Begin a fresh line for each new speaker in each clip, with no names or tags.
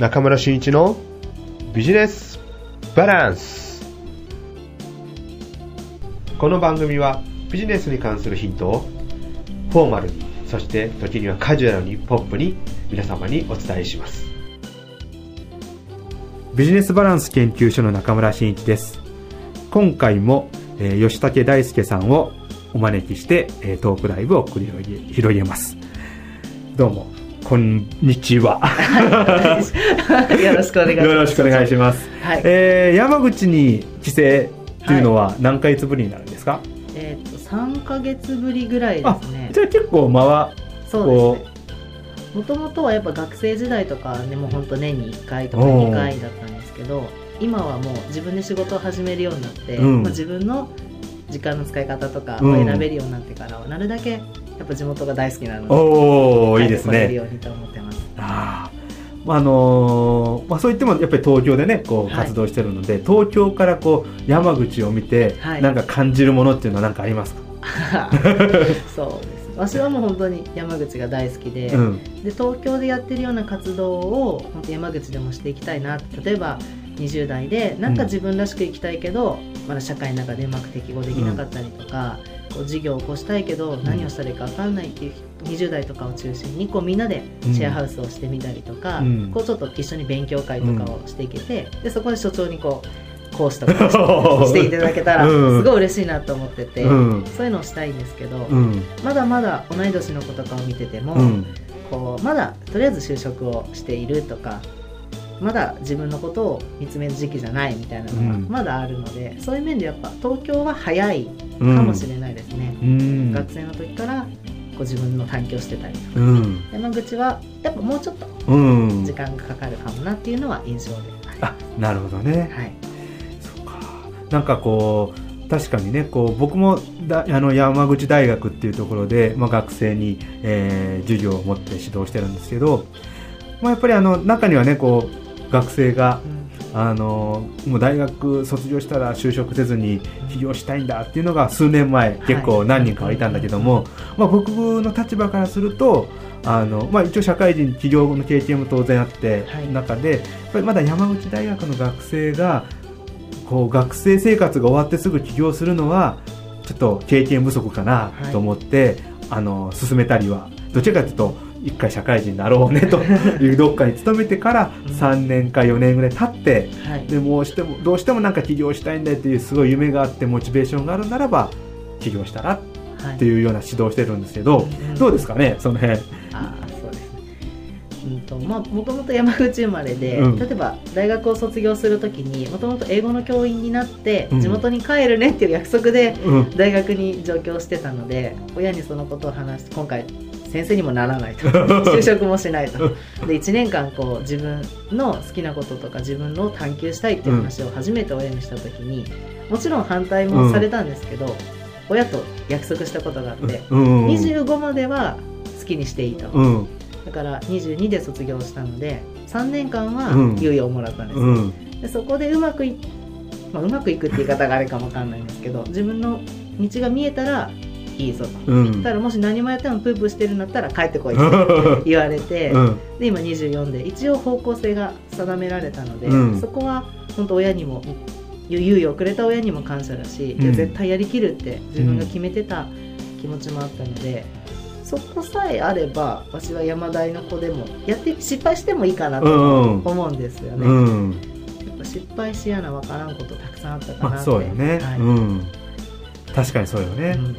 中村真一のビジネスバランス。この番組はビジネスに関するヒントをフォーマルにそして時にはカジュアルにポップに皆様にお伝えします。
ビジネスバランス研究所の中村真一です。今回も、えー、吉武大輔さんをお招きして、えー、トークライブを繰り広げます。どうもこんにちは
よろしくお願いします。
よろしくお願いします、はい、えー、山口に帰省というのは何ヶ月ぶりになるんですか、はい、
えっ、ー、と3か月ぶりぐらいですね。
じゃあ結構間は
そうですね。もともとはやっぱ学生時代とかねもう本当年に1回とか2回だったんですけど今はもう自分で仕事を始めるようになって、うん、まあ、自分の時間の使い方とかを選べるようになってからは、なるだけやっぱ地元が大好きなので
おおいいですね。
るようにと思ってます。
あまああのー、まあ、そう言ってもやっぱり東京でねこう活動してるので、はい、東京からこう山口を見て、はい、なんか感じるものっていうのは何かありますか？
そうです。私はもう本当に山口が大好きでうん、で東京でやってるような活動を本当山口でもしていきたいな。例えば20代でなんか自分らしく生きたいけど、うん、まだ社会の中でうまく適合できなかったりとか、うん、こう事業を起こしたいけど何をしたらいいか分かんないっていう20代とかを中心にこうみんなでシェアハウスをしてみたりとか、こうちょっと一緒に勉強会とかをしていけて、でそこで所長にこう講師とかしていただけたら すごい嬉しいなと思ってて、うん、そういうのをしたいんですけど、うん、まだまだ同い年の子とかを見てても、うん、こうまだとりあえず就職をしているとかまだ自分のことを見つめる時期じゃないみたいなのがまだあるので、そういう面でやっぱ東京は早いかもしれないですね、学生の時からこう自分の探求してたりとか、山口はやっぱもうちょっと時間がかかるかもなっていうのは印象で。
あなるほどね、はい。なんかこう確かにねこう僕もだあの山口大学っていうところで、まあ、学生に、えー、授業を持って指導してるんですけど、まあ、やっぱりあの中にはねこう学生が、うん、あのもう大学卒業したら就職せずに起業したいんだっていうのが数年前結構何人かはいたんだけども、はい、まあ、僕の立場からするとあのまあ、一応社会人起業の経験も当然あって、はい、中でやっぱりまだ山口大学の学生がこう学生生活が終わってすぐ起業するのはちょっと経験不足かなと思って、はい、あの進めたりはどちらかというと一回社会人になろうねというどっかに勤めてから3年か4年ぐらい経って、はい、でもしてもどうしてもなんか起業したいんだっていうすごい夢があってモチベーションがあるならば起業したらっていうような指導をしてるんですけど、はい、どうですかねその辺。
うんとまあ、もともと山口生まれで、うん、例えば大学を卒業するときにもともと英語の教員になって地元に帰るねっていう約束で大学に上京してたので、うん、親にそのことを話して今回先生にもならないと。就職もしないと。で1年間こう自分の好きなこととか自分の探求したいっていう話を初めて親にした時にもちろん反対もされたんですけど、親と約束したことがあって、25までは好きにしていいと。だから22で卒業したので3年間は猶予をもらったんです、うん、でそこでうまくい,、まあ、うまくいくって言い方があるかもわかんないんですけど自分の道が見えたらいいぞと、うん、ただもし何もやってもプープーしてるんだったら帰ってこいって 言われて、うん、で今24で一応方向性が定められたので、うん、そこは本当親にも猶予をくれた親にも感謝だし、うん、絶対やりきるって自分が決めてた気持ちもあったので、そこさえあれば私は山大の子でもやって失敗してもいいかなと思うんですよね、うん、やっぱ失敗しやな分からんことたくさんあったかなって、まあ、
そうよね、はい、うん、確かにそうよね、うん、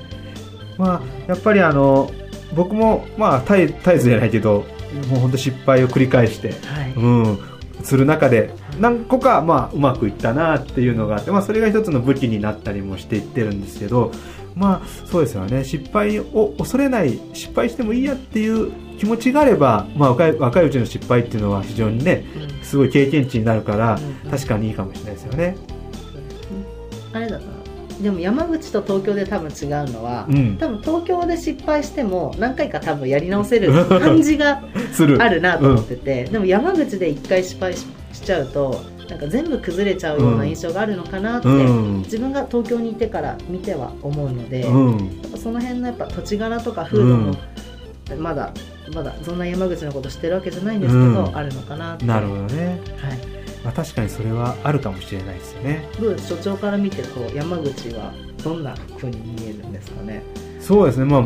まあやっぱりあの僕もまあ絶えずじゃないけどもう本当失敗を繰り返して、はい、うんする中で何個かまあうまくいったなっていうのがあって、まあ、それが一つの武器になったりもしていってるんですけどまあそうですよね。失敗を恐れない失敗してもいいやっていう気持ちがあれば、まあ、若い若いうちの失敗っていうのは非常にね、すごい経験値になるから、確かにいいかもしれないですよね。
あれだなでも山口と東京で多分違うのは、うん、多分東京で失敗しても何回か多分やり直せる 感じがあるなと思ってて、うん、でも山口で1回失敗しちゃうとなんか全部崩れちゃうような印象があるのかなって、うん、自分が東京にいてから見ては思うので、うん、その辺のやっぱ土地柄とか風土もまだまだそんな山口のこと知ってるわけじゃないんですけど、うん、あるのかな
なるほどね、はいまあ、確かにそれはあるかもしれないですよね。
どう所長から見てこう山口はどんなふうに見えるんですかね？
そうですね。まあ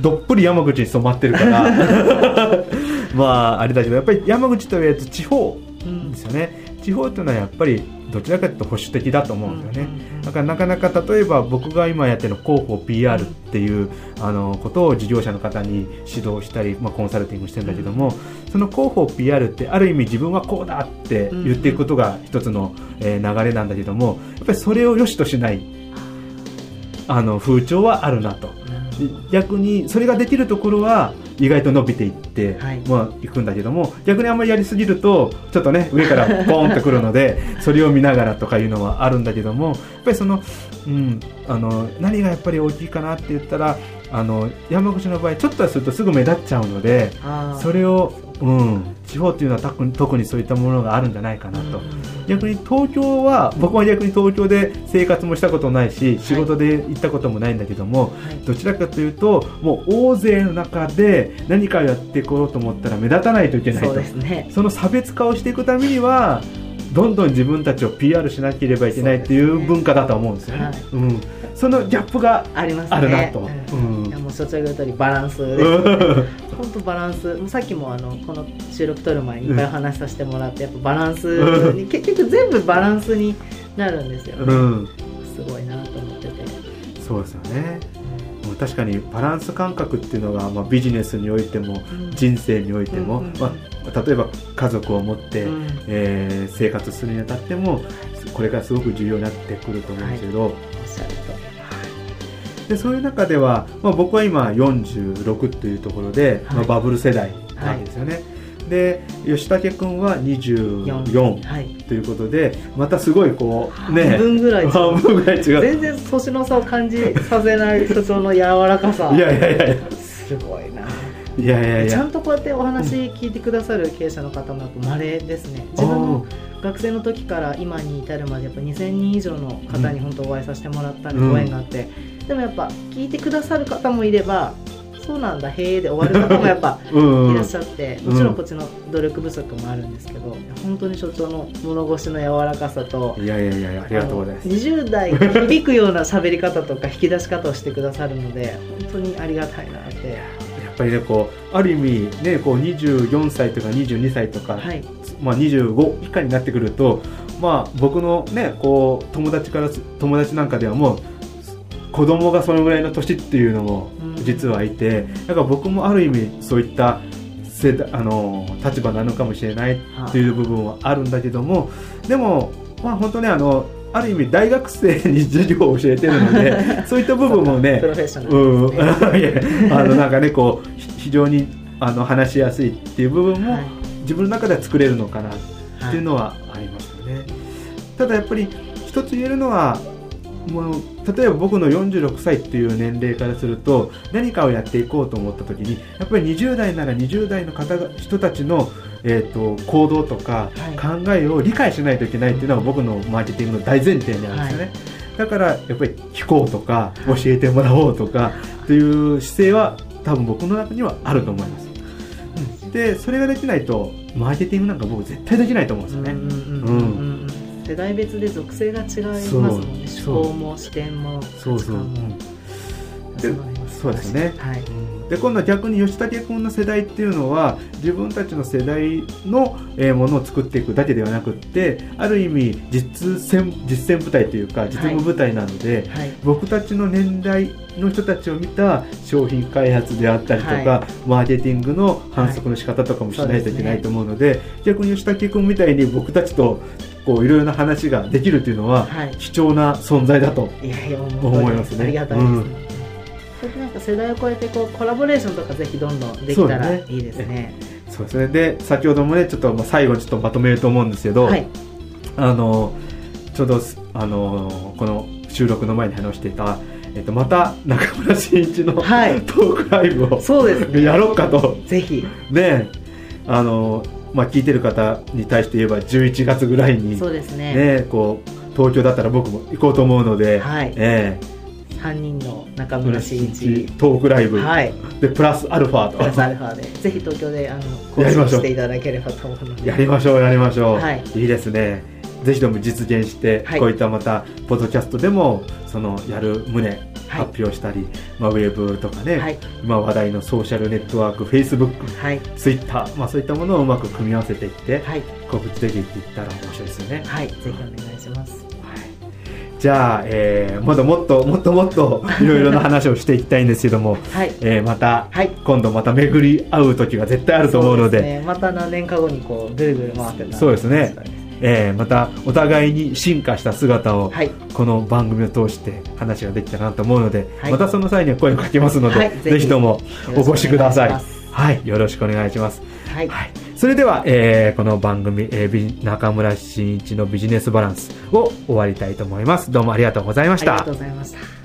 どっぷり山口に染まってるから。まああれだけどやっぱり山口というやつ地方ですよね、うん、地方というのはやっぱりどちらかというと保守的だと思うんだよね、だからなかなか例えば僕が今やってる広報 PR っていうあのことを事業者の方に指導したり、まあ、コンサルティングしてるんだけどもその広報 PR ってある意味自分はこうだって言っていくことが一つの、え流れなんだけどもやっぱりそれを良しとしないあの風潮はあるなと。逆にそれができるところは意外と伸びていって、はい、まあ、いくんだけども逆にあんまりやりすぎるとちょっとね上からポンってくるので それを見ながらとかいうのはあるんだけどもやっぱりその,、うん、あの何がやっぱり大きいかなって言ったらあの山口の場合ちょっとするとすぐ目立っちゃうのでそれをうん、地方っていうのは特にそういったものがあるんじゃないかなと、逆に東京は僕は逆に東京で生活もしたことないし仕事で行ったこともないんだけども、はい、どちらかというともう大勢の中で何かやっていこうと思ったら目立たないといけないと。そ、ね,、の差別化をしていくためにはどんどん自分たちを PR しなければいけないっていう文化だと思うんですよね。はい、うんそのギャップがあるなと。ね
うん、いやもう所長が言う通りバランスです、ね。本当バランス。もうさっきもあのこの収録撮る前にいっぱいお話しさせてもらって、やっぱバランスに、結局全部バランスになるんですよ、ね、うん、すごいなと思ってて。
そうですよね。確かにバランス感覚っていうのが、まあ、ビジネスにおいても、人生においても、まあ、例えば家族を持って、うん、えー、生活するにあたってもこれからすごく重要になってくると思うんですけど、はい、でそういう中では、まあ、僕は今46というところで、はい、まあ、バブル世代なんですよね。はい、で吉武君は24とい。うことで、またすごいこうね
半分ぐらい
半分ぐらい違う。
全然年の差を感じさせない所長の柔らかさ。
いやいやいや
すごいな。
いやいやいや。
ちゃんとこうやってお話聞いてくださる経営者の方もやっぱ稀ですね。自分の学生の時から今に至るまでやっぱ2000人以上の方に本当お会いさせてもらったん。でご縁があって、うん、でもやっぱ聞いてくださる方もいればそうなんだへえで終わる方も やっぱいらっしゃってもちろんこっちの努力不足もあるんですけど、本当に所長の物腰の柔らかさと
いやいやいやありがとうございます。20
代響くような喋り方とか引き出し方をしてくださるので本当にありがたいなって。
やっぱりねこうある意味ねこう24歳とか22歳とか、はい、まあ、25以下になってくると、まあ、僕の、ね、こう友達から友達なんかではもう子供がそのぐらいの年っていうのも実はいて、だから僕もある意味そういった世代あの立場なのかもしれないとい。う部分はあるんだけどもでも、まあ、本当ねあのある意味大学生に授業を教えてるので そういった部分もね
うん、
あのなんかねこう非常にあの話しやすいっていう部分も、はい。自分の中では作れるのかなっていうのはありますよね、はい、ただやっぱり一つ言えるのはもう例えば僕の46歳っていう年齢からすると何かをやっていこうと思った時にやっぱり20代なら20代の方が人たちの、えーと、行動とか考えを理解しないといけないっていうのが僕のマーケティングの大前提にあるんですよね、はい、だからやっぱり聞こうとか教えてもらおうとかっていう姿勢は多分僕の中にはあると思います。でそれができないとマーケティングなんか僕絶対できないと思うんですよね。
世代別で属性が違いますもんね。思考も視点も
そうそう、うそうですね、はい、で今度は逆に吉武君の世代っていうのは自分たちの世代の、えー、ものを作っていくだけではなくってある意味実践実践部隊というか実務部隊なので、はい。はい、僕たちの年代の人たちを見た商品開発であったりとか、はい、マーケティングの反則の仕方とかもしないといけないと思うのではいでね、逆に吉武君みたいに僕たちとこういろいろな話ができるというのは、貴重な存在だと思いますね。
ありがたいです、ね、それでなんか世代を超えてこうコラボレーションとかぜひどんどんできたらいいですね。
そうですね。で先ほどもねちょっと最後にちょっとまとめると思うんですけど、はい、あのちょうどあのこの収録の前に話していたえっと、また中村真一の、はい、トークライブをそうです、ね、やろうかと。
ぜひ。
ねあの、まあ、聞いてる方に対して言えば11月ぐらいに
そうですね。
ねこう東京だったら僕も行こうと思うので、はい。えー、
3人の中村真一。
トークライブ、
はい、
でプラスアルファと。
プラスアルファで ぜひ東京であの更新していただければと思うので。
やりましょうやりましょう、はい、いいですね。ぜひとも実現して、はい、こういったまたポッドキャストでもそのやる旨発表したり、はい、まあ、ウェブとかね、はい、今話題のソーシャルネットワーク、フェイスブック、はい、ツイッター、まあ、そういったものをうまく組み合わせていって、はい、告知できていったら面白いですよね。
はい、ぜひお願いします。
じゃあ、えー、まだもっともっともっと いろいろな話をしていきたいんですけども、はい、えー、また、はい、今度また巡り合う時が絶対あると思うので、
ね、また何年か後にこうぐるぐる回って
そうですねえー、またお互いに進化した姿を、はい、この番組を通して話ができたなと思うので、はい、またその際には声をかけますので、はい、ぜひ。ともお越しください。はい。よろしくお願いします、はい、それでは、えー、この番組、えー、中村真一のビジネスバランスを終わりたいと思います。どうもありがとうございました。あり
がとうございました